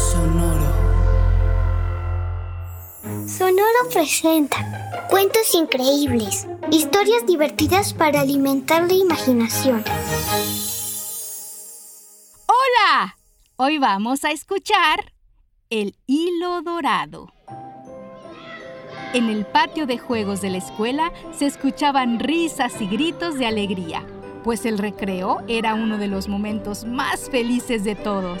Sonoro. Sonoro presenta cuentos increíbles, historias divertidas para alimentar la imaginación. ¡Hola! Hoy vamos a escuchar El hilo dorado. En el patio de juegos de la escuela se escuchaban risas y gritos de alegría, pues el recreo era uno de los momentos más felices de todos.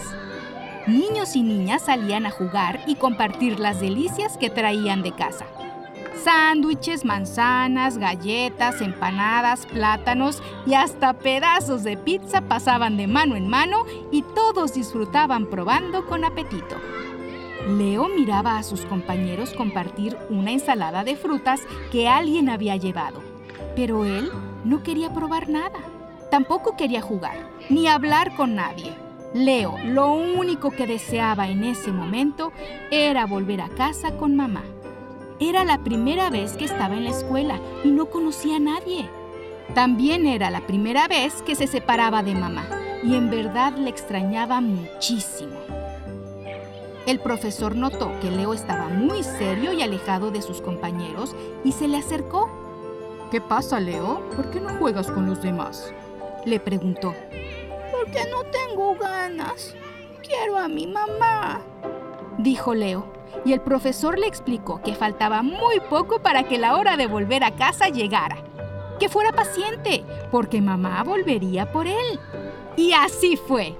Niños y niñas salían a jugar y compartir las delicias que traían de casa. Sándwiches, manzanas, galletas, empanadas, plátanos y hasta pedazos de pizza pasaban de mano en mano y todos disfrutaban probando con apetito. Leo miraba a sus compañeros compartir una ensalada de frutas que alguien había llevado, pero él no quería probar nada. Tampoco quería jugar, ni hablar con nadie. Leo lo único que deseaba en ese momento era volver a casa con mamá. Era la primera vez que estaba en la escuela y no conocía a nadie. También era la primera vez que se separaba de mamá y en verdad le extrañaba muchísimo. El profesor notó que Leo estaba muy serio y alejado de sus compañeros y se le acercó. ¿Qué pasa, Leo? ¿Por qué no juegas con los demás? Le preguntó porque no tengo ganas. Quiero a mi mamá, dijo Leo. Y el profesor le explicó que faltaba muy poco para que la hora de volver a casa llegara. Que fuera paciente, porque mamá volvería por él. Y así fue.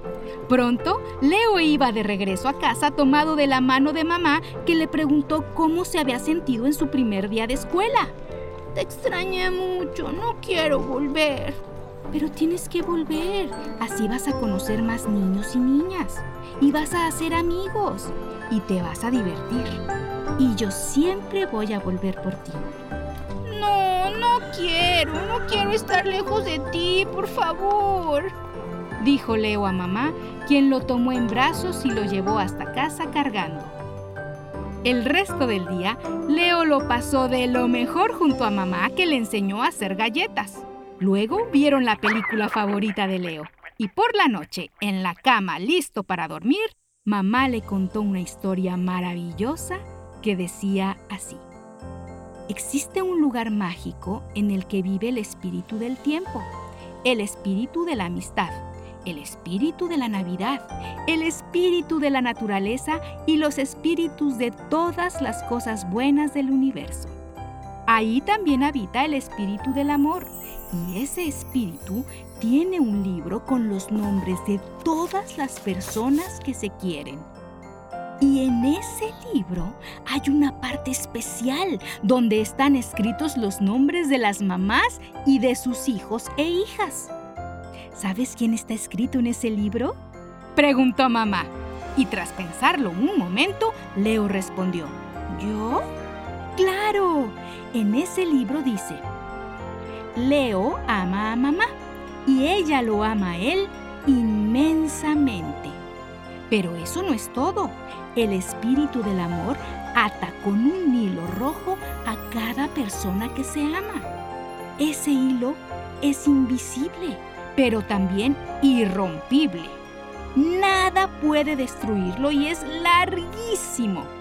Pronto, Leo iba de regreso a casa tomado de la mano de mamá que le preguntó cómo se había sentido en su primer día de escuela. Te extrañé mucho, no quiero volver, pero tienes que volver. Así vas a conocer más niños y niñas. Y vas a hacer amigos. Y te vas a divertir. Y yo siempre voy a volver por ti. No, no quiero. No quiero estar lejos de ti, por favor. Dijo Leo a mamá, quien lo tomó en brazos y lo llevó hasta casa cargando. El resto del día, Leo lo pasó de lo mejor junto a mamá que le enseñó a hacer galletas. Luego vieron la película favorita de Leo. Y por la noche, en la cama, listo para dormir, mamá le contó una historia maravillosa que decía así. Existe un lugar mágico en el que vive el espíritu del tiempo, el espíritu de la amistad, el espíritu de la Navidad, el espíritu de la naturaleza y los espíritus de todas las cosas buenas del universo. Ahí también habita el espíritu del amor y ese espíritu tiene un libro con los nombres de todas las personas que se quieren. Y en ese libro hay una parte especial donde están escritos los nombres de las mamás y de sus hijos e hijas. ¿Sabes quién está escrito en ese libro? Preguntó mamá. Y tras pensarlo un momento, Leo respondió, ¿yo? Claro, en ese libro dice, Leo ama a mamá y ella lo ama a él inmensamente. Pero eso no es todo. El espíritu del amor ata con un hilo rojo a cada persona que se ama. Ese hilo es invisible, pero también irrompible. Nada puede destruirlo y es larguísimo.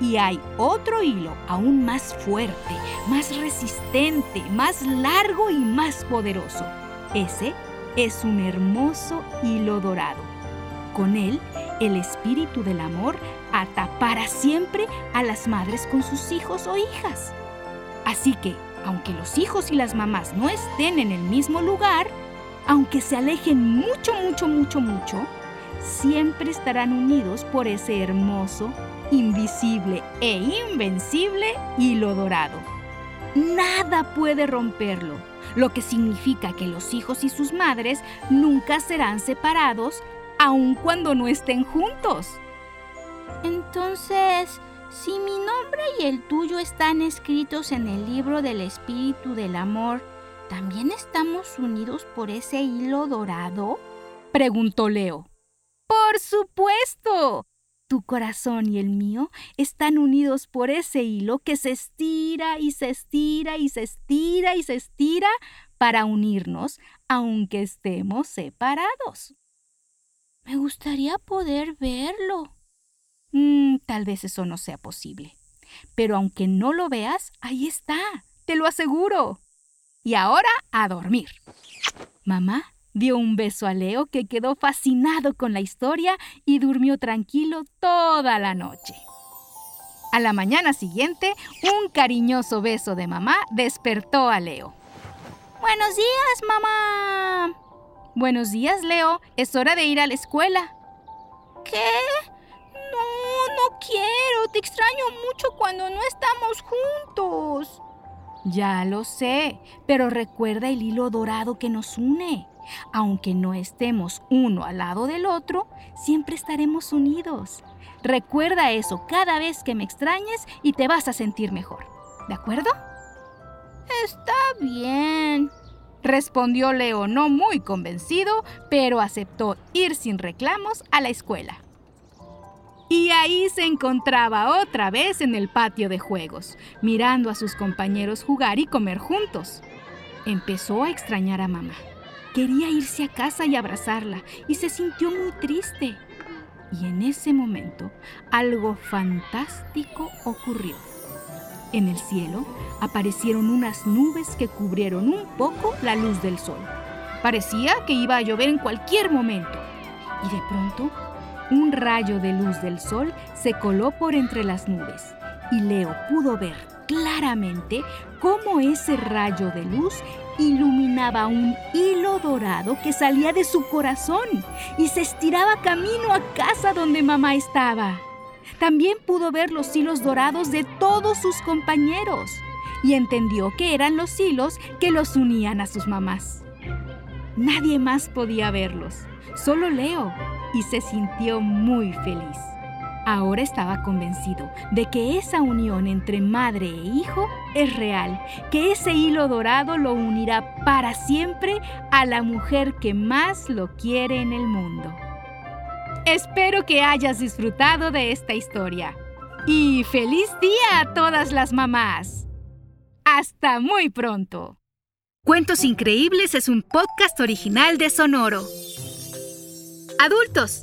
Y hay otro hilo aún más fuerte, más resistente, más largo y más poderoso. Ese es un hermoso hilo dorado. Con él, el espíritu del amor ata para siempre a las madres con sus hijos o hijas. Así que, aunque los hijos y las mamás no estén en el mismo lugar, aunque se alejen mucho, mucho, mucho, mucho, siempre estarán unidos por ese hermoso invisible e invencible hilo dorado. Nada puede romperlo, lo que significa que los hijos y sus madres nunca serán separados, aun cuando no estén juntos. Entonces, si mi nombre y el tuyo están escritos en el libro del Espíritu del Amor, ¿también estamos unidos por ese hilo dorado? Preguntó Leo. Por supuesto. Tu corazón y el mío están unidos por ese hilo que se estira y se estira y se estira y se estira para unirnos, aunque estemos separados. Me gustaría poder verlo. Mm, tal vez eso no sea posible. Pero aunque no lo veas, ahí está, te lo aseguro. Y ahora a dormir. Mamá dio un beso a Leo que quedó fascinado con la historia y durmió tranquilo toda la noche. A la mañana siguiente, un cariñoso beso de mamá despertó a Leo. Buenos días, mamá. Buenos días, Leo. Es hora de ir a la escuela. ¿Qué? No, no quiero. Te extraño mucho cuando no estamos juntos. Ya lo sé, pero recuerda el hilo dorado que nos une. Aunque no estemos uno al lado del otro, siempre estaremos unidos. Recuerda eso cada vez que me extrañes y te vas a sentir mejor. ¿De acuerdo? Está bien. Respondió Leo no muy convencido, pero aceptó ir sin reclamos a la escuela. Y ahí se encontraba otra vez en el patio de juegos, mirando a sus compañeros jugar y comer juntos. Empezó a extrañar a mamá. Quería irse a casa y abrazarla y se sintió muy triste. Y en ese momento algo fantástico ocurrió. En el cielo aparecieron unas nubes que cubrieron un poco la luz del sol. Parecía que iba a llover en cualquier momento. Y de pronto, un rayo de luz del sol se coló por entre las nubes y Leo pudo ver claramente cómo ese rayo de luz iluminaba un hilo dorado que salía de su corazón y se estiraba camino a casa donde mamá estaba. También pudo ver los hilos dorados de todos sus compañeros y entendió que eran los hilos que los unían a sus mamás. Nadie más podía verlos, solo Leo, y se sintió muy feliz. Ahora estaba convencido de que esa unión entre madre e hijo es real, que ese hilo dorado lo unirá para siempre a la mujer que más lo quiere en el mundo. Espero que hayas disfrutado de esta historia. Y feliz día a todas las mamás. Hasta muy pronto. Cuentos Increíbles es un podcast original de Sonoro. Adultos,